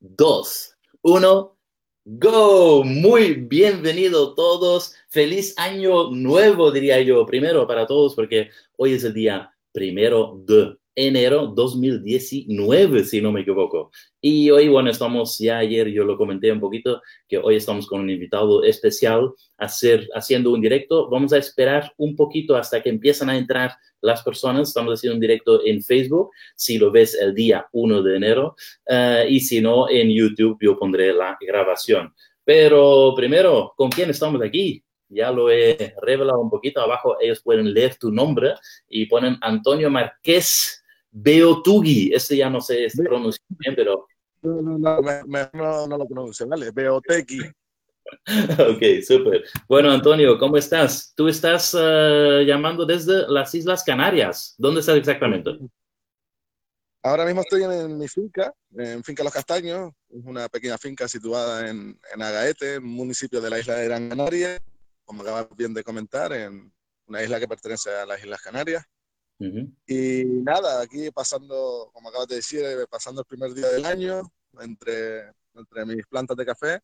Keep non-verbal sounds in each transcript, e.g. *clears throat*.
2, 1, go. Muy bienvenido todos. Feliz año nuevo, diría yo, primero para todos, porque hoy es el día primero de enero 2019, si no me equivoco. Y hoy, bueno, estamos, ya ayer yo lo comenté un poquito, que hoy estamos con un invitado especial hacer, haciendo un directo. Vamos a esperar un poquito hasta que empiezan a entrar las personas. Estamos haciendo un directo en Facebook, si lo ves el día 1 de enero, uh, y si no, en YouTube yo pondré la grabación. Pero primero, ¿con quién estamos aquí? ya lo he revelado un poquito abajo, ellos pueden leer tu nombre y ponen Antonio Marqués Beotugi, este ya no sé si pronuncia bien, pero... No, no, no, me, no, no lo pronuncio, vale, Beotegui. *laughs* ok, súper. Bueno, Antonio, ¿cómo estás? Tú estás uh, llamando desde las Islas Canarias. ¿Dónde estás exactamente? Ahora mismo estoy en, en, mi finca, en Finca Los Castaños, una pequeña finca situada en, en Agaete, municipio de la isla de Gran Canaria, como acabas bien de comentar, en una isla que pertenece a las Islas Canarias. Uh -huh. Y nada, aquí pasando, como acabas de decir, eh, pasando el primer día del año entre, entre mis plantas de café.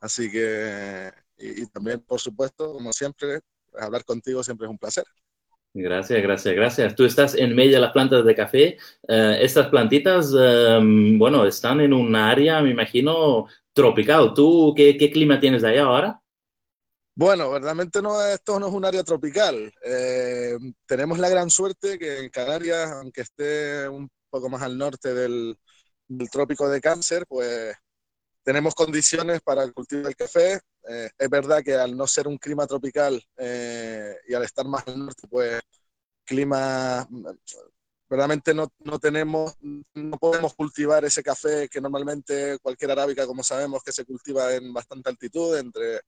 Así que, y, y también, por supuesto, como siempre, hablar contigo siempre es un placer. Gracias, gracias, gracias. Tú estás en medio de las plantas de café. Uh, estas plantitas, um, bueno, están en un área, me imagino, tropical. ¿Tú qué, qué clima tienes ahí ahora? Bueno, verdaderamente esto no es un área tropical. Eh, tenemos la gran suerte que en Canarias, aunque esté un poco más al norte del, del trópico de Cáncer, pues tenemos condiciones para el cultivo del café. Eh, es verdad que al no ser un clima tropical eh, y al estar más al norte, pues clima, verdaderamente no, no, tenemos, no podemos cultivar ese café que normalmente cualquier arábica, como sabemos, que se cultiva en bastante altitud, entre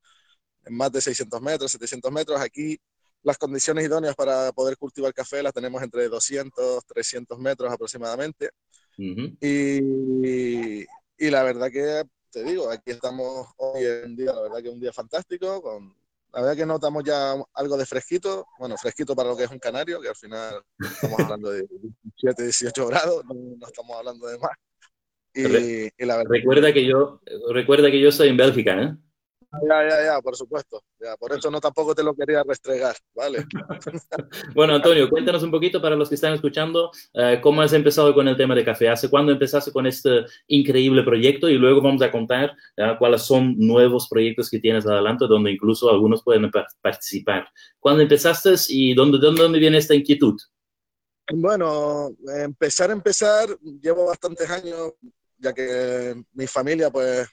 en más de 600 metros, 700 metros. Aquí las condiciones idóneas para poder cultivar café las tenemos entre 200, 300 metros aproximadamente. Uh -huh. y, y, la verdad que, te digo, aquí estamos hoy en día, la verdad que un día fantástico, con, la verdad que notamos ya algo de fresquito, bueno, fresquito para lo que es un canario, que al final estamos hablando de 17, 18 grados, no, no estamos hablando de más. Y, y la verdad recuerda que yo recuerda que yo soy en Bélgica, ¿eh? Ya, ya, ya, por supuesto. Ya, por eso no tampoco te lo quería restregar, ¿vale? *laughs* bueno, Antonio, cuéntanos un poquito para los que están escuchando, uh, ¿cómo has empezado con el tema de café? ¿Hace cuándo empezaste con este increíble proyecto? Y luego vamos a contar uh, cuáles son nuevos proyectos que tienes adelante, donde incluso algunos pueden participar. ¿Cuándo empezaste y dónde, dónde, dónde viene esta inquietud? Bueno, empezar, empezar, llevo bastantes años, ya que mi familia, pues,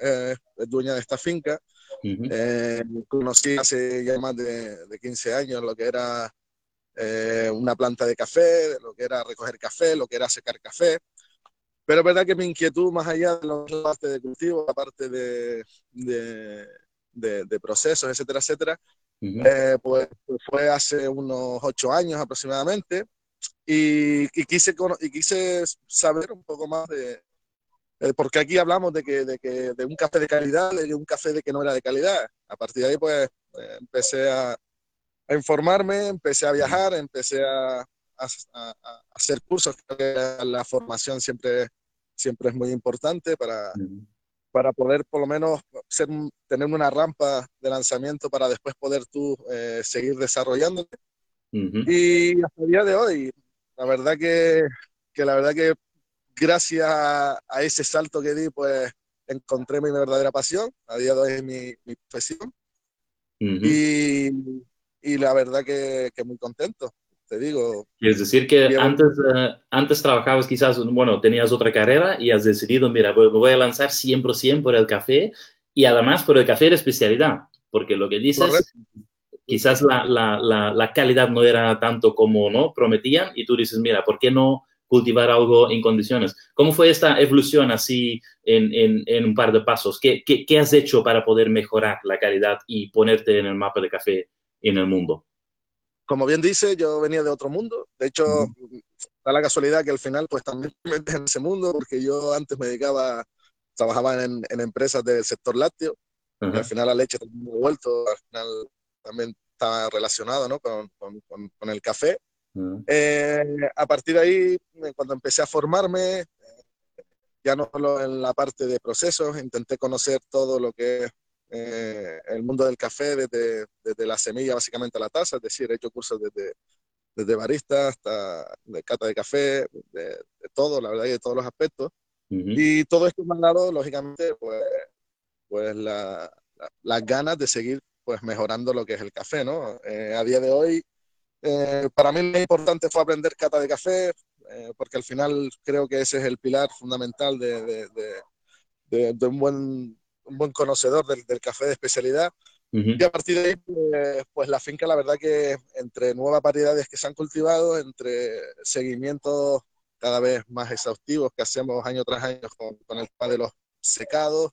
eh, es dueña de esta finca. Uh -huh. eh, conocí hace ya más de, de, 15 años lo que era eh, una planta de café, lo que era recoger café, lo que era secar café. Pero es verdad que mi inquietud, más allá de los partes de cultivo, aparte de, de, de, de procesos, etcétera, etcétera, uh -huh. pues, pues, fue hace unos ocho años aproximadamente. Y, y, quise, y quise saber un poco más de, eh, porque aquí hablamos de que, de que de un café de calidad, de un café de que no era de calidad. A partir de ahí, pues, eh, empecé a, a, informarme, empecé a viajar, empecé a, a, a, hacer cursos. La formación siempre, siempre es muy importante para, uh-huh. para poder, por lo menos, ser, tener una rampa de lanzamiento para después poder tú eh, seguir desarrollándote. Uh-huh. Y hasta el día de hoy, la verdad que, que la verdad que gracias a, ese salto que di, pues encontré mi verdadera pasión. A día de hoy es mi, mi profesión. Uh -huh. y, y, la verdad que, que, muy contento, te digo. Es decir, que antes, uh, antes trabajabas quizás, bueno, tenías otra carrera y has decidido, mira, me voy a lanzar 100% por el café y además por el café de especialidad, porque lo que dices... Correcto quizás la, la, la, la, calidad no era tanto como no prometían y tú dices, mira, ¿por qué no cultivar algo en condiciones. ¿Cómo fue esta evolución así en, en, en un par de pasos? ¿Qué, ¿Qué, qué, has hecho para poder mejorar la calidad y ponerte en el mapa de café en el mundo? Como bien dice, yo venía de otro mundo. De hecho, uh -huh. da la casualidad que al final pues también *laughs* me metí en ese mundo porque yo antes me dedicaba, trabajaba en, en empresas del sector lácteo. Uh -huh. y al final la leche también me he vuelto, al final también está relacionado ¿no? con, con, con el café. Eh, a partir de ahí, cuando empecé a formarme, ya no solo en la parte de procesos, intenté conocer todo lo que es eh, el mundo del café desde, desde, la semilla básicamente a la taza, es decir, he hecho cursos desde, desde barista hasta de cata de café, de, todo, la verdad, y de todos los aspectos. Y todo esto me ha dado, lógicamente, pues, pues la, las ganas de seguir pues mejorando lo que es el café, ¿no? Eh, a día de hoy, eh, para mí lo importante fue aprender cata de café, eh, porque al final creo que ese es el pilar fundamental de, de, de, un, buen, un buen conocedor del, del café de especialidad. Y a partir de ahí, pues, pues, la finca, la verdad que entre nuevas variedades que se han cultivado, entre seguimientos cada vez más exhaustivos que hacemos año tras año con, con el tema de los secados,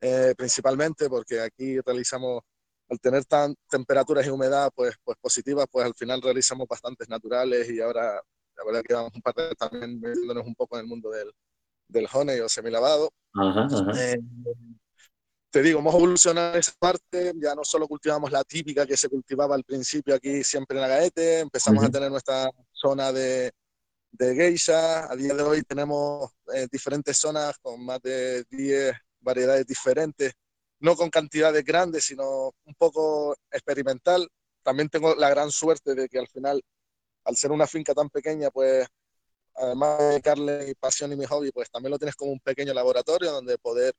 eh, principalmente porque aquí realizamos, al tener tan temperaturas y humedad pues, pues positivas, pues al final realizamos bastantes naturales y ahora la verdad que vamos un par de también metiéndonos un poco en el mundo del, del honey o semilavado. Ajá, ajá. Eh, te digo, hemos evolucionado esa parte, ya no solo cultivamos la típica que se cultivaba al principio aquí siempre en Agaete, empezamos a tener nuestra zona de, de geisha, a día de hoy tenemos eh, diferentes zonas con más de 10 variedades diferentes, no con cantidades grandes, sino un poco experimental. También tengo la gran suerte de que al final, al ser una finca tan pequeña, pues además de dedicarle mi pasión y mi hobby, pues también lo tienes como un pequeño laboratorio donde poder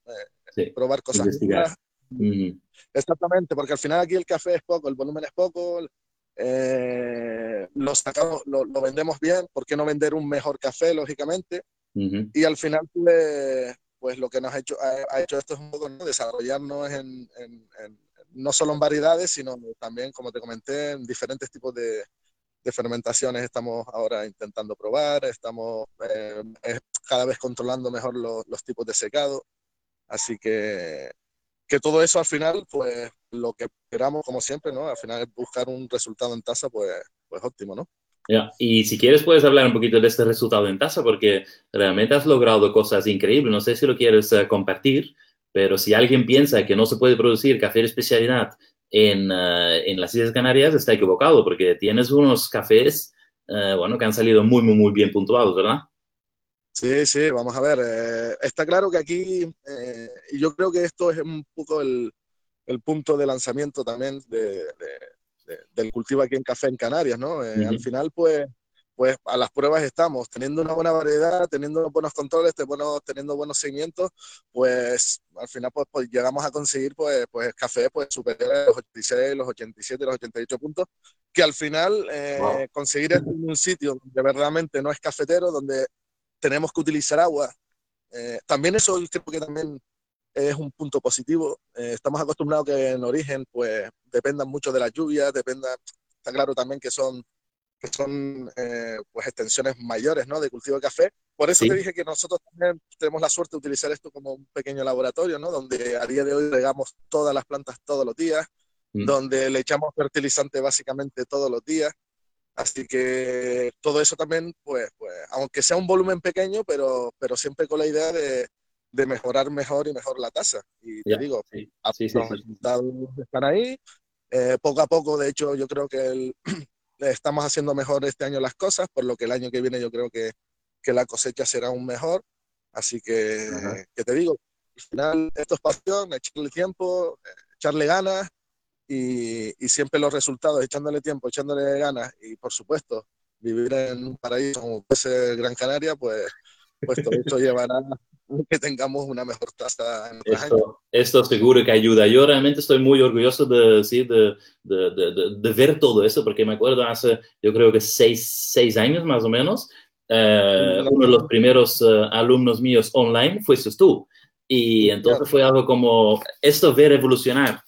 eh, probar cosas. Exactamente, porque al final aquí el café es poco, el volumen es poco, eh, lo, sacamos, lo, vendemos bien, ¿por qué no vender un mejor café, lógicamente? Y al final, pues, pues lo que nos ha hecho, ha, hecho esto es un poco desarrollarnos en, no solo en variedades, sino también, como te comenté, en diferentes tipos de, fermentaciones estamos ahora intentando probar, estamos eh, cada vez controlando mejor los tipos de secado, así que, que todo eso al final, pues lo que esperamos como siempre, ¿no? Al final es buscar un resultado en tasa, pues, pues óptimo, ¿no? Y si quieres puedes hablar un poquito de este resultado en tasa porque realmente has logrado cosas increíbles. No sé si lo quieres eh, compartir, pero si alguien piensa que no se puede producir café de especialidad en, uh, en las Islas Canarias, está equivocado porque tienes unos cafés, uh, bueno, que han salido muy, muy, muy bien puntuados, ¿verdad? Sí, sí, vamos a ver. Está claro que aquí, yo creo que esto es un poco el, el punto de lanzamiento también de del cultivo aquí en café en Canarias, ¿no? Eh, al final, pues, pues a las pruebas estamos, teniendo una buena variedad, teniendo buenos controles, teniendo buenos seguimientos, pues al final pues, pues, llegamos a conseguir pues, pues café pues superior a los 86, los 87, los 88 puntos, que al final eh, conseguir esto en un sitio donde verdaderamente no es cafetero, donde tenemos que utilizar agua, eh, también eso creo que también es un punto positivo. Eh, estamos acostumbrados que en origen pues dependan mucho de las lluvias, dependa, está claro también que son, que son eh, pues extensiones mayores ¿no? de cultivo de café. Por eso te dije que nosotros también tenemos la suerte de utilizar esto como un pequeño laboratorio, ¿no? donde a día de hoy regamos todas las plantas todos los días, mm. donde le echamos fertilizante básicamente todos los días. Así que todo eso también, pues, pues, aunque sea un volumen pequeño, pero, pero siempre con la idea de, de mejorar mejor y mejor la tasa. Y te digo, sí, sí, los resultados están ahí. Eh, poco a poco, de hecho, yo creo que el, *clears throat* estamos haciendo mejor este año las cosas, por lo que el año que viene yo creo que, que la cosecha será aún mejor. Así que, que te digo, al final esto es pasión, echarle tiempo, echarle ganas y, y, siempre los resultados, echándole tiempo, echándole ganas y por supuesto vivir en un paraíso como puede ser Gran Canaria, pues, pues todo *laughs* esto llevará *laughs* que tengamos una mejor tasa en esto, esto seguro que ayuda. Yo realmente estoy muy orgulloso de, ¿sí? de, de, de, de, ver todo eso, porque me acuerdo hace, yo creo que seis, seis años más o menos, eh, uno de los primeros uh, alumnos míos online fuiste tú. Y entonces fue algo como esto ver evolucionar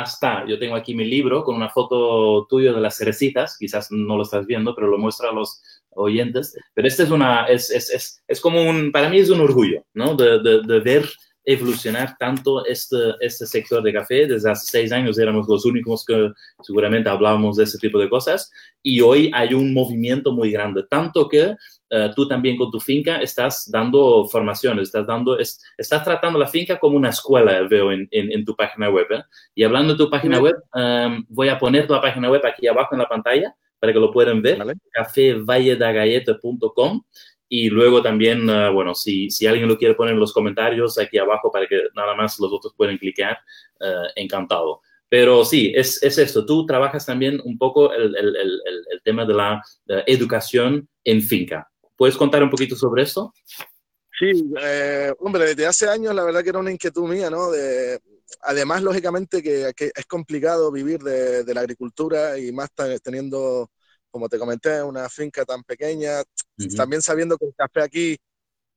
hasta, yo tengo aquí mi libro con una foto tuya de las cerecitas, quizás no lo estás viendo, pero lo muestra a los, oyentes, pero este es una, es, es, es, es como un, para mí es un orgullo, ¿no? De, de, de, ver evolucionar tanto este, este sector de café. Desde hace seis años éramos los únicos que seguramente hablábamos de ese tipo de cosas y hoy hay un movimiento muy grande, tanto que uh, tú también con tu finca estás dando formaciones, estás, dando, es, estás tratando la finca como una escuela, veo en, en, en tu página web. ¿eh? Y hablando de tu página web, um, voy a poner tu página web aquí abajo en la pantalla para que lo puedan ver, ¿Vale? cafévalledagalleta.com. Y luego también, bueno, si, si alguien lo quiere poner en los comentarios aquí abajo para que nada más los otros puedan clicar, encantado. Pero sí, es, es esto. Tú trabajas también un poco el, el, el, el tema de la educación en finca. ¿Puedes contar un poquito sobre eso? Sí, eh, hombre, desde hace años la verdad que era una inquietud mía, ¿no? De, además, lógicamente, que, que, es complicado vivir de, de, la agricultura y más teniendo, como te comenté, una finca tan pequeña, también sabiendo que el café aquí,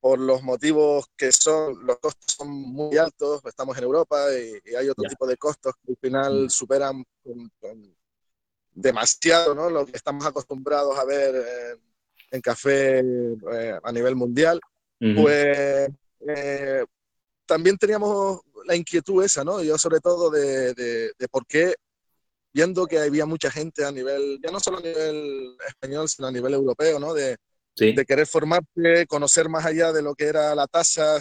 por los motivos que son, los costos son muy altos, estamos en Europa y, hay otro tipo de costos que al final superan demasiado, ¿no? Lo que estamos acostumbrados a ver en café eh, a nivel mundial pues eh, también teníamos la inquietud esa, ¿no? Yo sobre todo de, de, por qué, viendo que había mucha gente a nivel, ya no solo a nivel español, sino a nivel europeo, ¿no? De, de querer formarse, conocer más allá de lo que era la tasa,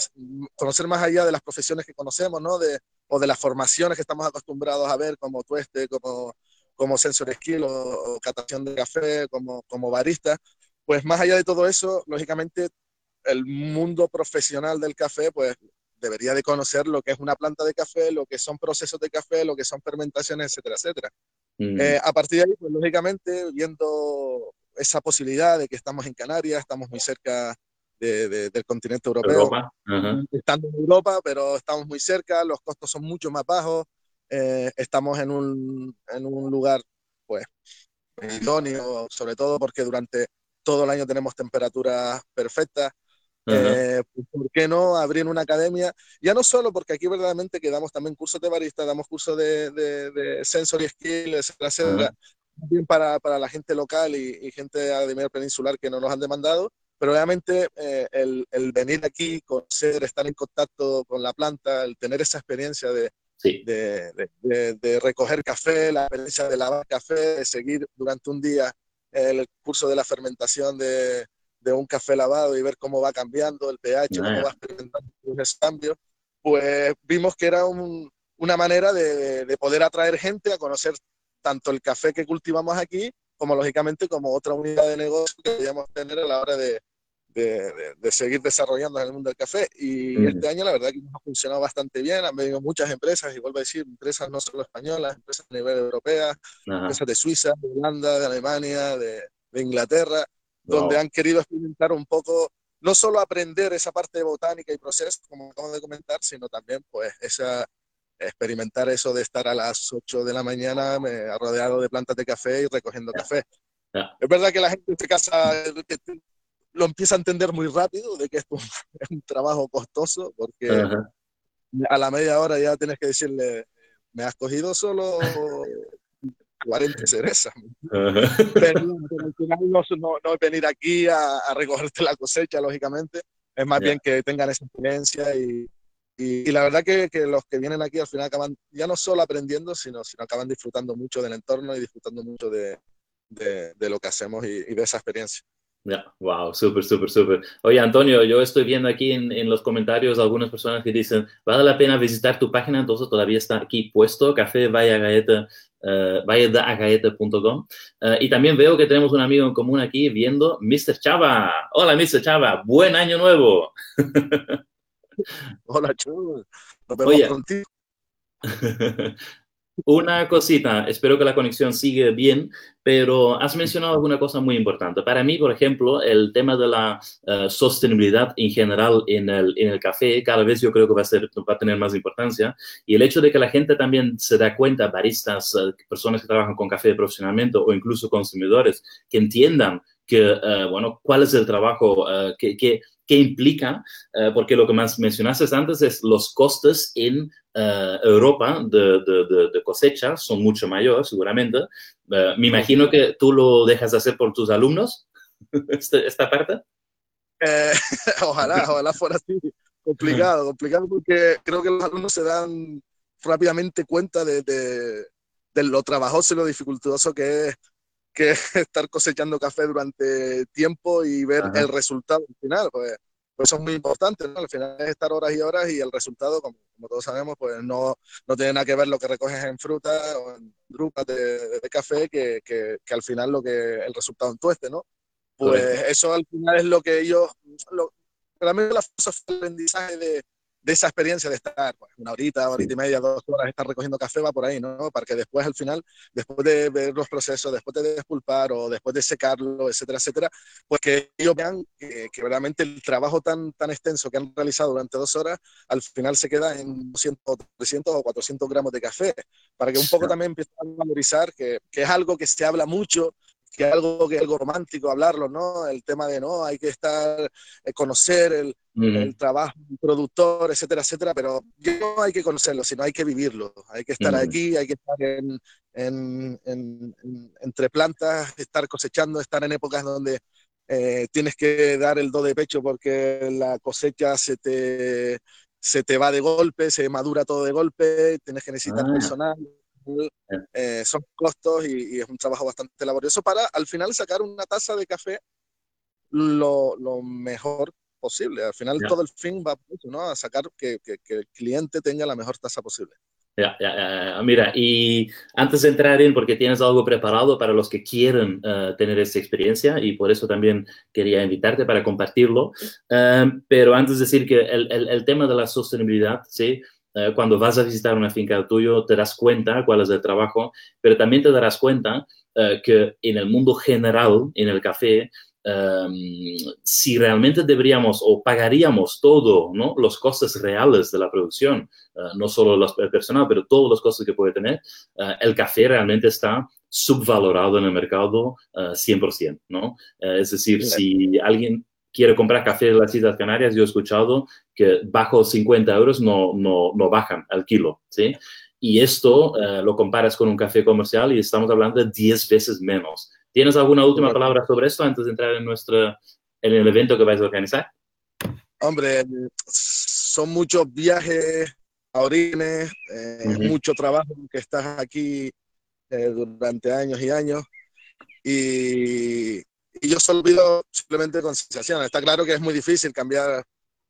conocer más allá de las profesiones que conocemos, ¿no? De, o de las formaciones que estamos acostumbrados a ver, como tueste, como, como sensor skill o, o catación de café, como, como barista. Pues más allá de todo eso, lógicamente el mundo profesional del café, pues debería de conocer lo que es una planta de café, lo que son procesos de café, lo que son fermentaciones, etcétera, etcétera. Mm. Eh, a partir de ahí, pues lógicamente, viendo esa posibilidad de que estamos en Canarias, estamos muy cerca de, del continente europeo, estando en Europa, pero estamos muy cerca, los costos son mucho más bajos, eh, estamos en un, en un lugar, pues, idóneo, sobre todo porque durante todo el año tenemos temperaturas perfectas. Eh, pues, ¿Por qué no abrir una academia? Ya no solo porque aquí verdaderamente que damos también cursos de barista, damos cursos de, de, de sensory skills, etcétera, también para, para, la gente local y, gente de medio peninsular que no nos han demandado, pero obviamente eh, el, el, venir aquí, conocer, estar en contacto con la planta, el tener esa experiencia de, de, de, recoger café, la experiencia de lavar café, de seguir durante un día el curso de la fermentación de, de un café lavado y ver cómo va cambiando el pH, cómo va experimentando esos cambios, pues vimos que era un, una manera de, de, poder atraer gente a conocer tanto el café que cultivamos aquí, como lógicamente como otra unidad de negocio que podríamos tener a la hora de, de, de, seguir desarrollando en el mundo del café. Y este año la verdad que nos ha funcionado bastante bien, han venido muchas empresas, y vuelvo a decir, empresas no solo españolas, empresas a nivel europeo, empresas de Suiza, de Holanda, de Alemania, de, Inglaterra, donde han querido experimentar un poco, no solo aprender esa parte de botánica y proceso, como acabo de comentar, sino también pues esa experimentar eso de estar a las 8 de la mañana rodeado de plantas de café y recogiendo café. Es verdad que la gente se casa, lo empieza a entender muy rápido de que esto *laughs* es un trabajo costoso, porque a la media hora ya tienes que decirle, me has cogido solo 40 cerezas. Pero, al final no, no, es venir aquí a, a, recogerte la cosecha, lógicamente, es más bien que tengan esa experiencia y, y, la verdad que, que, los que vienen aquí al final acaban ya no solo aprendiendo, sino, sino acaban disfrutando mucho del entorno y disfrutando mucho de, de, de lo que hacemos y, y de esa experiencia. Wow, súper, súper, súper. Oye, Antonio, yo estoy viendo aquí en, en, los comentarios algunas personas que dicen, vale la pena visitar tu página, entonces todavía está aquí puesto, café galleta, uh, uh, y también veo que tenemos un amigo en común aquí viendo, Mr. Chava. Hola, Mr. Chava, buen año nuevo. *laughs* Hola, Chava. Nos vemos Oye, contigo. *laughs* Una cosita, espero que la conexión siga bien, pero has mencionado alguna cosa muy importante. Para mí, por ejemplo, el tema de la uh, sostenibilidad en general en el, en el, café, cada vez yo creo que va a, ser, va a tener más importancia. Y el hecho de que la gente también se da cuenta, baristas, uh, personas que trabajan con café profesionalmente o incluso consumidores, que entiendan que, uh, bueno, cuál es el trabajo, que, que, que, implica, porque lo que más mencionaste antes es los costes en Europa de, de, de, cosecha son mucho mayores, seguramente. Me imagino que tú lo dejas de hacer por tus alumnos, *laughs* esta, esta parte. Eh, *laughs* ojalá, ojalá fuera así. Complicado, complicado porque creo que los alumnos se dan rápidamente cuenta de, de, de lo trabajoso y lo dificultoso que es que *laughs* estar cosechando café durante tiempo y ver Ajá. el resultado final. Pues pues eso es muy importante, ¿no? Al final es estar horas y horas y el resultado, como, como todos sabemos, pues no, no, tiene nada que ver lo que recoges en fruta o en drupas de, de, de café que, que, que, al final lo que el resultado en tueste, ¿no? pues eso al final es lo que ellos, lo, para mí la filosofía del aprendizaje de, de esa experiencia de estar pues, una horita, horita y media, dos horas, estar recogiendo café va por ahí, ¿no? Para que después, al final, después de ver los procesos, después de despulpar o después de secarlo, etcétera, etcétera, pues que ellos vean que, que realmente el trabajo tan, tan extenso que han realizado durante dos horas, al final se queda en 200, 300 o 400 gramos de café, para que un poco también empiecen a valorizar que, que es algo que se habla mucho que algo que algo romántico hablarlo, ¿no? El tema de no, hay que estar, eh, conocer el, el trabajo del productor, etcétera, etcétera, pero no hay que conocerlo, sino hay que vivirlo, hay que estar aquí, hay que estar en, en, en, entre plantas, estar cosechando, estar en épocas donde eh, tienes que dar el do de pecho porque la cosecha se te, se te va de golpe, se madura todo de golpe, tienes que necesitar ah. personal, eh, son costos y, es un trabajo bastante laborioso para al final sacar una taza de café lo, lo mejor posible. Al final todo el fin va ¿no? a sacar que, que, que, el cliente tenga la mejor tasa posible. Ya, ya, Mira, y antes de entrar en, porque tienes algo preparado para los que quieren uh, tener esta experiencia y por eso también quería invitarte para compartirlo, uh, pero antes de decir que el, el, el tema de la sostenibilidad, ¿sí? Eh, cuando vas a visitar una finca tuyo, te das cuenta cuál es el trabajo, pero también te darás cuenta eh, que en el mundo general, en el café, um, si realmente deberíamos o pagaríamos todo, ¿no? los costes reales de la producción, uh, no solo los, el personal, pero todos los costes que puede tener, uh, el café realmente está subvalorado en el mercado uh, 100%, ¿no? es decir, si alguien quiere comprar café de las Islas Canarias, yo he escuchado que bajo 50 euros no, no, no bajan al kilo, ¿sí? Y esto eh, lo comparas con un café comercial y estamos hablando de 10 veces menos. ¿Tienes alguna última palabra sobre esto antes de entrar en, nuestro, en el evento que vais a organizar? Hombre, son muchos viajes a orígenes, eh, uh -huh. mucho trabajo que estás aquí eh, durante años y años. Y, y yo solo pido simplemente concienciación. Está claro que es muy difícil cambiar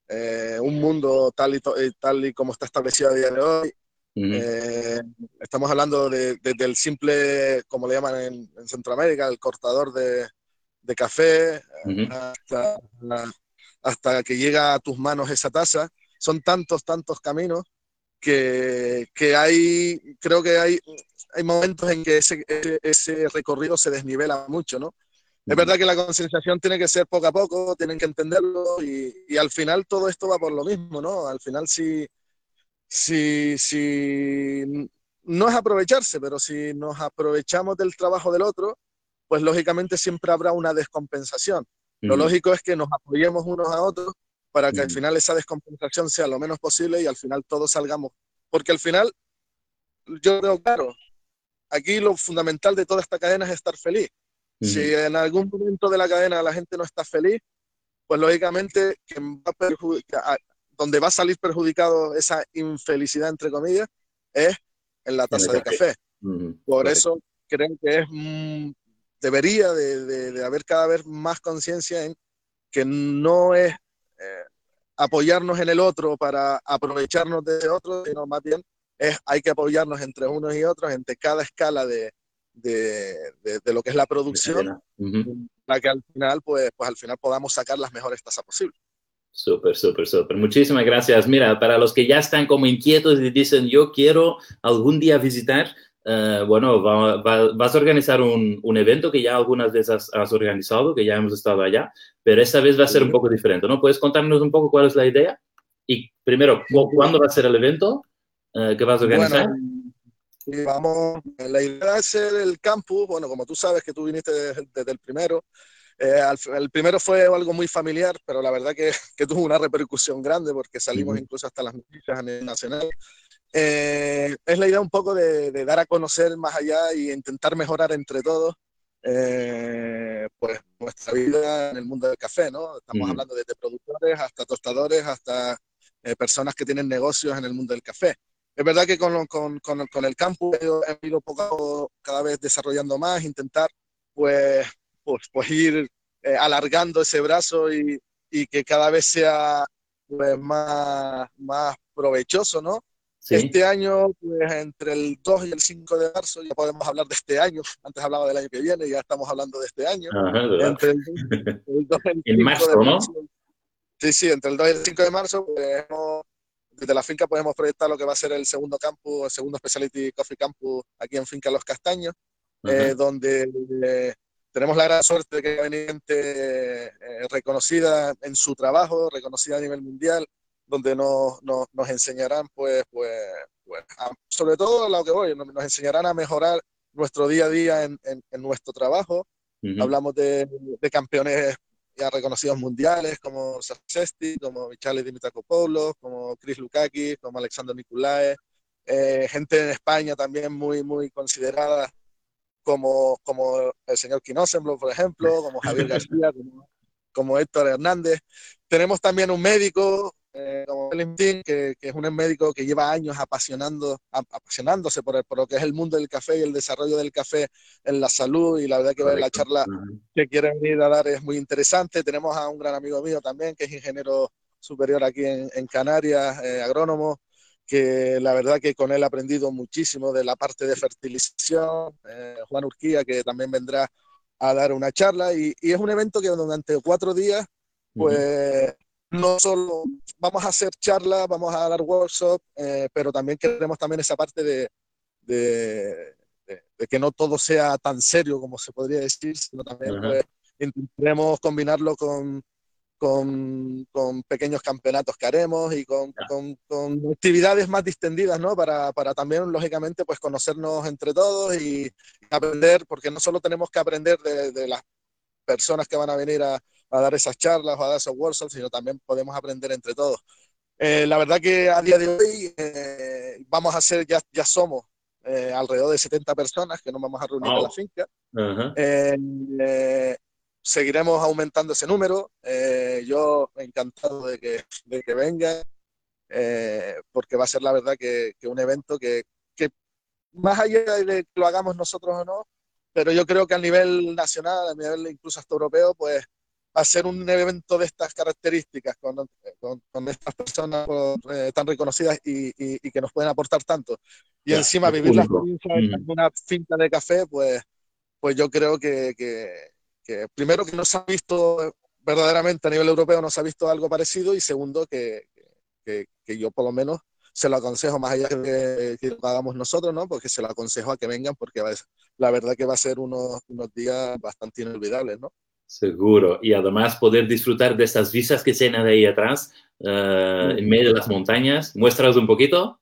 eh, un mundo tal y, eh, tal y como está establecido a día de hoy. Uh -huh. eh, estamos hablando de, de, del simple, como le llaman en, en Centroamérica, el cortador de, de café, uh -huh. hasta, hasta, que llega a tus manos esa taza. Son tantos, tantos caminos que, que hay, creo que hay, hay momentos en que ese, ese, ese recorrido se desnivela mucho, ¿no? Es verdad que la concienciación tiene que ser poco a poco, tienen que entenderlo y, y, al final todo esto va por lo mismo, ¿no? Al final si, si, si no es aprovecharse, pero si nos aprovechamos del trabajo del otro, pues lógicamente siempre habrá una descompensación. Mm. Lo lógico es que nos apoyemos unos a otros para que mm. al final esa descompensación sea lo menos posible y al final todos salgamos. Porque al final, yo creo, claro, aquí lo fundamental de toda esta cadena es estar feliz. Si en algún momento de la cadena la gente no está feliz, pues lógicamente va donde va a salir perjudicado esa infelicidad, entre comillas, es en la taza de café. Por eso creo que es, mm, debería de, de, de, haber cada vez más conciencia en que no es eh, apoyarnos en el otro para aprovecharnos de otro, sino más bien es hay que apoyarnos entre unos y otros, entre cada escala de, de, de, de, lo que es la producción uh -huh. para que al final, pues, pues al final podamos sacar las mejores tasas posibles. Súper, súper, súper. Muchísimas gracias. Mira, para los que ya están como inquietos y dicen, yo quiero algún día visitar, uh, bueno, va, va, vas a organizar un, un, evento que ya algunas veces has, has, organizado, que ya hemos estado allá, pero esta vez va a ser un poco diferente, ¿no? ¿Puedes contarnos un poco cuál es la idea? Y primero, ¿cuándo va a ser el evento uh, que vas a organizar? Bueno, y vamos, la idea es hacer el campus, bueno, como tú sabes que tú viniste desde, desde el primero, eh, al, el primero fue algo muy familiar, pero la verdad que, *laughs* que tuvo una repercusión grande porque salimos -huh. incluso hasta las noticias a nivel nacional. Eh, es la idea un poco de, de, dar a conocer más allá y intentar mejorar entre todos eh, pues nuestra vida en el mundo del café, ¿no? Estamos -huh. hablando desde productores hasta tostadores, hasta eh, personas que tienen negocios en el mundo del café es verdad que con, con, con, con el campus he ido poco, cada vez desarrollando más, intentar pues, pues, pues ir eh, alargando ese brazo y, y, que cada vez sea pues, más, más provechoso, ¿no? Este año, pues entre el 2 y el 5 de marzo, ya podemos hablar de este año. Antes hablaba del año que viene, ya estamos hablando de este año. entre el, 2 y el *laughs* 5 de marzo. Sí, sí, entre el 2 y el 5 de marzo, pues, desde la finca podemos proyectar lo que va a ser el segundo campus, el segundo Specialty Coffee Campus aquí en Finca Los Castaños, eh, donde eh, tenemos la gran suerte de que hay gente eh, reconocida en su trabajo, reconocida a nivel mundial, donde nos, nos, nos enseñarán, pues, pues, pues sobre todo a lo que voy, nos, enseñarán a mejorar nuestro día a día en, en, nuestro trabajo. Hablamos de, de, campeones ya reconocidos mundiales como Sesti, como Michele Dimitrokopoulos, como Chris Lukaki, como Alexander Nicolae, eh, gente en España también muy, muy considerada como, como el señor Quinosenblo, por ejemplo, como Javier *laughs* García, como, como Héctor Hernández. Tenemos también un médico eh, como que, que, es un médico que lleva años apasionando, apasionándose por, por, lo que es el mundo del café y el desarrollo del café en la salud. Y la verdad que la charla que quiere venir a dar es muy interesante. Tenemos a un gran amigo mío también, que es ingeniero superior aquí en, en Canarias, eh, agrónomo, que la verdad que con él he aprendido muchísimo de la parte de fertilización. Eh, Juan Urquía, que también vendrá a dar una charla. Y, y, es un evento que durante cuatro días, pues no solo vamos a hacer charlas, vamos a dar workshops, eh, pero también queremos también esa parte de, de, que no todo sea tan serio como se podría decir, sino también pues, intentaremos combinarlo con, con, con, pequeños campeonatos que haremos y con, con, con actividades más distendidas, ¿no? Para, para, también, lógicamente, pues conocernos entre todos y aprender, porque no solo tenemos que aprender de, de las personas que van a venir a, a dar esas charlas o a dar esos workshops, sino también podemos aprender entre todos. Eh, la verdad que a día de hoy eh, vamos a ser, ya, ya somos eh, alrededor de 70 personas que nos vamos a reunir en la finca. seguiremos aumentando ese número. yo encantado de que, de que vengan, porque va a ser la verdad que, que un evento que, que, más allá de que lo hagamos nosotros o no, pero yo creo que a nivel nacional, a nivel incluso hasta europeo, pues hacer un evento de estas características con, con, estas personas eh, tan reconocidas y, y, que nos pueden aportar tanto. Y encima vivir la experiencia en una finca de café, pues, pues yo creo que, que, que, primero que no se ha visto verdaderamente a nivel europeo, no se ha visto algo parecido y segundo que, que, yo por lo menos se lo aconsejo más allá de que lo hagamos nosotros, ¿no? Porque se lo aconsejo a que vengan porque la verdad que va a ser unos, unos días bastante inolvidables, ¿no? Seguro. Y además poder disfrutar de estas vistas que tienen de ahí atrás, uh, en medio de las montañas. ¿Muestras un poquito?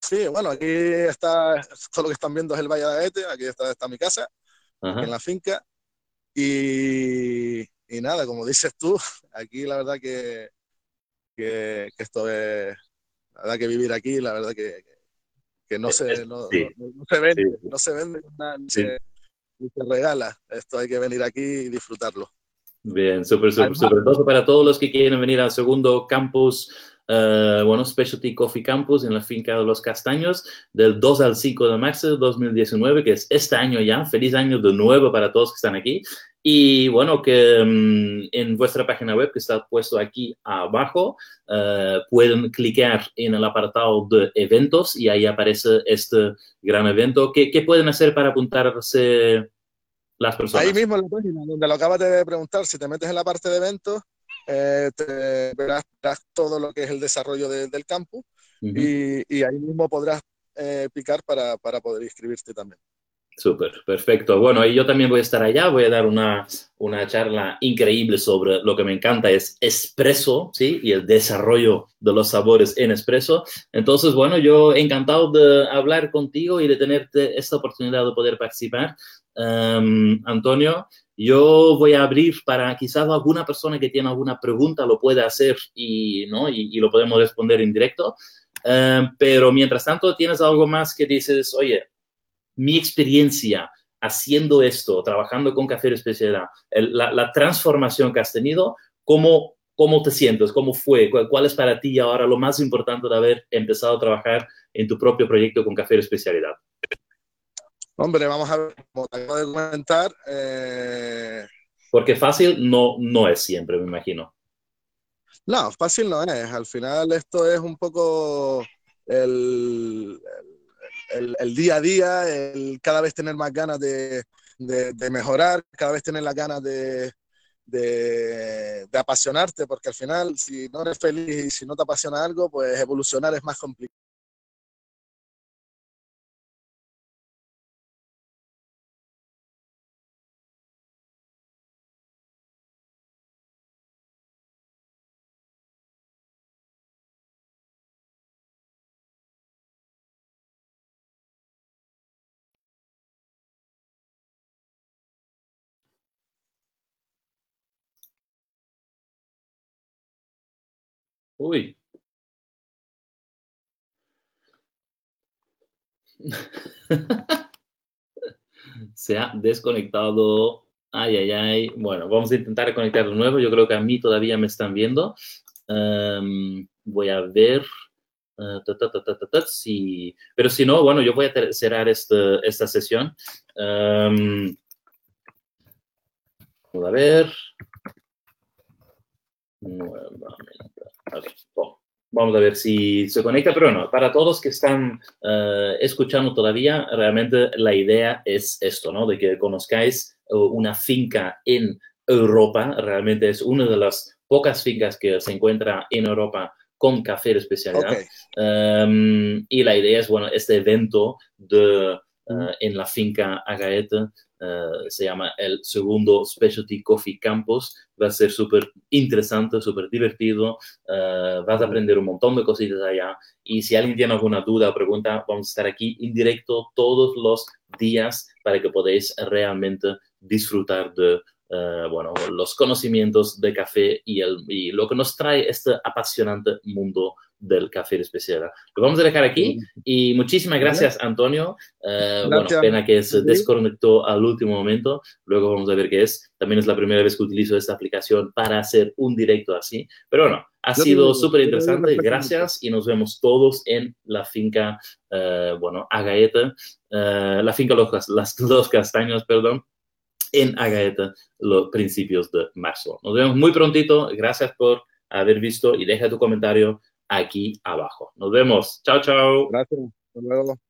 Sí, bueno, aquí está, todo lo que están viendo es el Valle de Aete, aquí está, está mi casa, en la finca. Y, y, nada, como dices tú, *laughs* aquí la verdad que, que, que esto es, la verdad que vivir aquí, la verdad que, que no, se, no, no, se vende, no se vende nada, y se regala. Esto hay que venir aquí y disfrutarlo. Bien, súper, súper, súper. Entonces, para todos los que quieren venir al segundo campus, uh, bueno, Specialty Coffee Campus en la finca de los Castaños, del 2 al 5 de marzo de 2019, que es este año ya. Feliz año de nuevo para todos que están aquí. Y bueno, que um, en vuestra página web, que está puesto aquí abajo, uh, pueden clicar en el apartado de eventos y ahí aparece este gran evento. ¿Qué, qué pueden hacer para apuntarse las personas? Ahí mismo en la página, donde lo acabas de preguntar, si te metes en la parte de eventos, eh, te verás, todo lo que es el desarrollo de, del campus uh -huh. y, y, ahí mismo podrás eh, picar para, para poder inscribirte también. Súper, perfecto. Bueno, y yo también voy a estar allá, voy a dar una, una charla increíble sobre lo que me encanta es espresso, ¿sí? Y el desarrollo de los sabores en espresso. Entonces, bueno, yo encantado de hablar contigo y de tenerte esta oportunidad de poder participar. Um, Antonio, yo voy a abrir para quizás alguna persona que tiene alguna pregunta lo pueda hacer y, ¿no? y, lo podemos responder en directo. Um, pero mientras tanto, ¿tienes algo más que dices, oye, mi experiencia haciendo esto, trabajando con café de especialidad, la, la, transformación que has tenido, ¿cómo, ¿cómo te sientes? ¿Cómo fue? ¿Cuál, ¿Cuál, es para ti ahora lo más importante de haber empezado a trabajar en tu propio proyecto con café de especialidad? Hombre, vamos a ver, como te acabo de comentar. Eh... Porque fácil no, no es siempre, me imagino. No, fácil no es. Al final esto es un poco el, el, día a día, el cada vez tener más ganas de, de, mejorar, cada vez tener las ganas de, de, apasionarte, porque al final, si no eres feliz y si no te apasiona algo, pues evolucionar es más complicado. Uy. *laughs* Se ha desconectado. Ay, ay, ay. Bueno, vamos a intentar conectar de nuevo. Yo creo que a mí todavía me están viendo. Em, voy a ver. Uh, pero si no, bueno, yo voy a cerrar este, esta sesión. Um, a ver. Nuevamente. Vamos a ver si se conecta, pero no, para todos que están eh, escuchando todavía, realmente la idea es esto, ¿no? De que conozcáis eh, una finca en Europa, realmente es una de las pocas fincas que se encuentra en Europa con café de especialidad. Em, y la idea es, bueno, este evento de, eh, en la finca Agaete eh, se llama el segundo Specialty Coffee Campus. Va a ser súper interesante, súper divertido. Uh, vas a aprender un montón de cositas allá. Y si alguien tiene alguna duda o pregunta, vamos a estar aquí en directo todos los días para que podáis realmente disfrutar de uh, bueno, los conocimientos de café y, el, y lo que nos trae este apasionante mundo del café de especial. Lo vamos a dejar aquí y muchísimas gracias, Antonio. Eh, bueno, pena que se desconectó al último momento. Luego vamos a ver qué es. También es la primera vez que utilizo esta aplicación para hacer un directo así. Pero bueno, ha sido súper interesante. Gracias y nos vemos todos en la finca, uh, bueno, Agaeta, uh, la finca Los, las *laughs* Dos Castaños, perdón en Agaeta los principios de marzo. Nos vemos muy prontito. Gracias por haber visto y deja tu comentario aquí abajo. Nos vemos. Chao, chao. Gracias. Hasta luego.